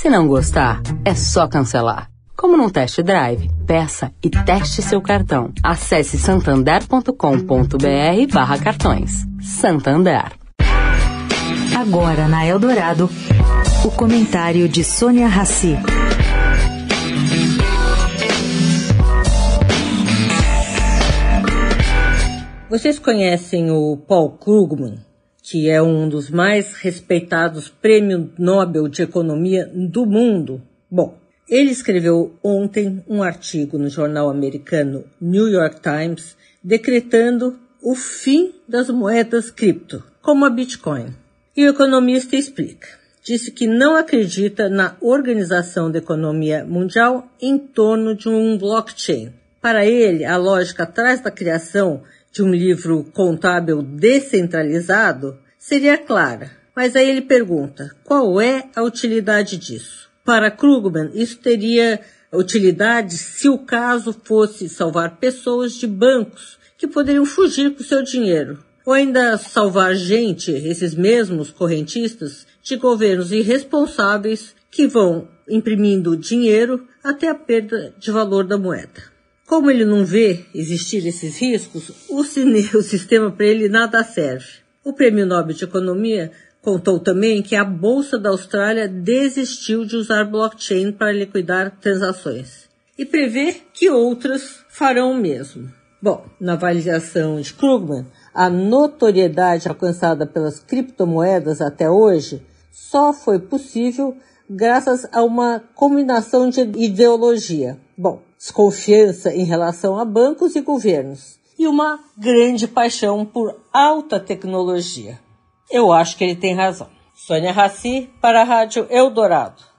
Se não gostar, é só cancelar. Como num test drive, peça e teste seu cartão. Acesse santander.com.br barra cartões. Santander. Agora na Eldorado, o comentário de Sônia Rassi. Vocês conhecem o Paul Krugman, que é um dos mais respeitados prêmios Nobel de Economia do mundo? Bom, ele escreveu ontem um artigo no jornal americano New York Times decretando o fim das moedas cripto, como a Bitcoin. E o economista explica. Disse que não acredita na organização da economia mundial em torno de um blockchain. Para ele, a lógica atrás da criação de um livro contábil descentralizado seria clara. Mas aí ele pergunta, qual é a utilidade disso? Para Krugman, isso teria utilidade se o caso fosse salvar pessoas de bancos que poderiam fugir com seu dinheiro, ou ainda salvar gente, esses mesmos correntistas, de governos irresponsáveis que vão imprimindo dinheiro até a perda de valor da moeda. Como ele não vê existir esses riscos, o, o sistema para ele nada serve. O Prêmio Nobel de Economia contou também que a Bolsa da Austrália desistiu de usar blockchain para liquidar transações e prevê que outras farão o mesmo. Bom, na avaliação de Krugman, a notoriedade alcançada pelas criptomoedas até hoje só foi possível graças a uma combinação de ideologia. Bom, desconfiança em relação a bancos e governos e uma grande paixão por alta tecnologia. Eu acho que ele tem razão. Sônia Raci para a Rádio Eldorado.